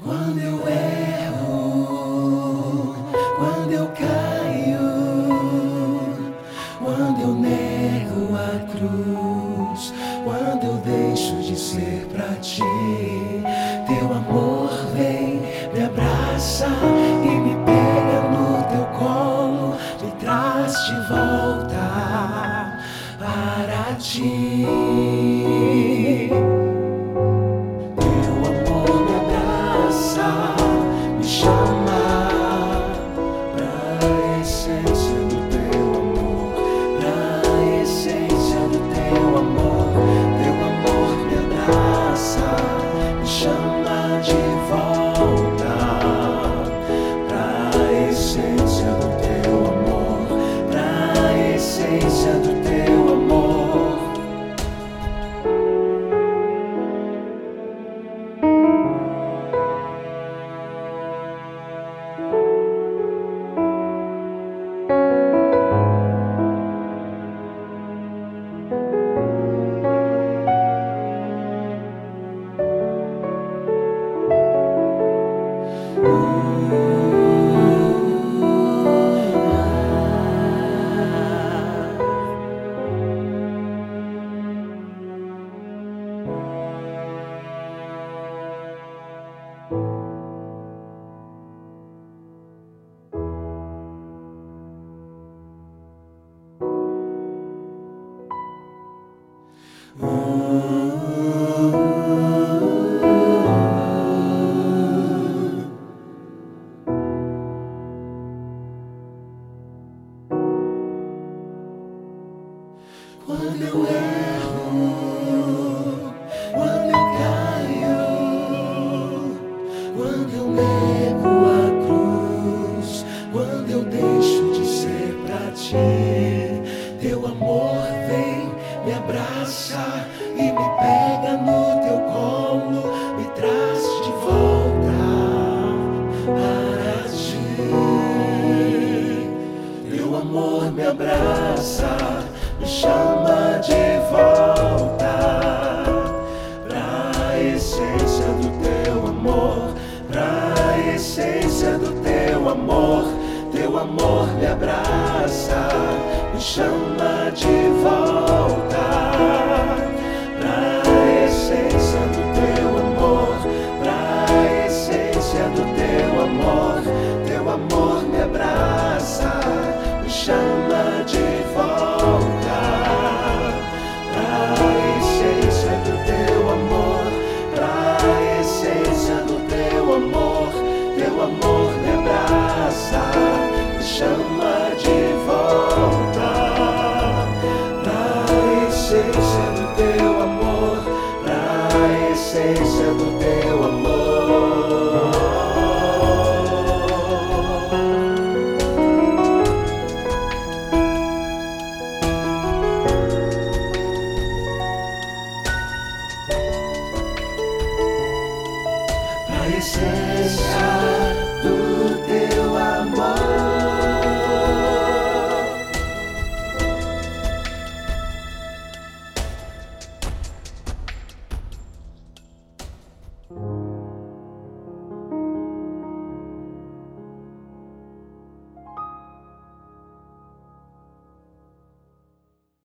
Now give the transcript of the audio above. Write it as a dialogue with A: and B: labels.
A: Quando eu erro, quando eu caio, quando eu nego a cruz, quando eu deixo de ser pra ti, teu amor vem, me abraça e me pega no teu colo, me traz de volta para ti. chama de volta pra essência do teu amor, pra essência do teu quando eu erro, quando eu caio, quando eu nego a cruz, quando eu deixo de ser pra ti, teu amor vem, me abraça. essência do teu amor. Teu amor me abraça, me chama de volta. amor me abraça, me chama de volta. Na essência do teu amor, na essência do teu amor. na Essência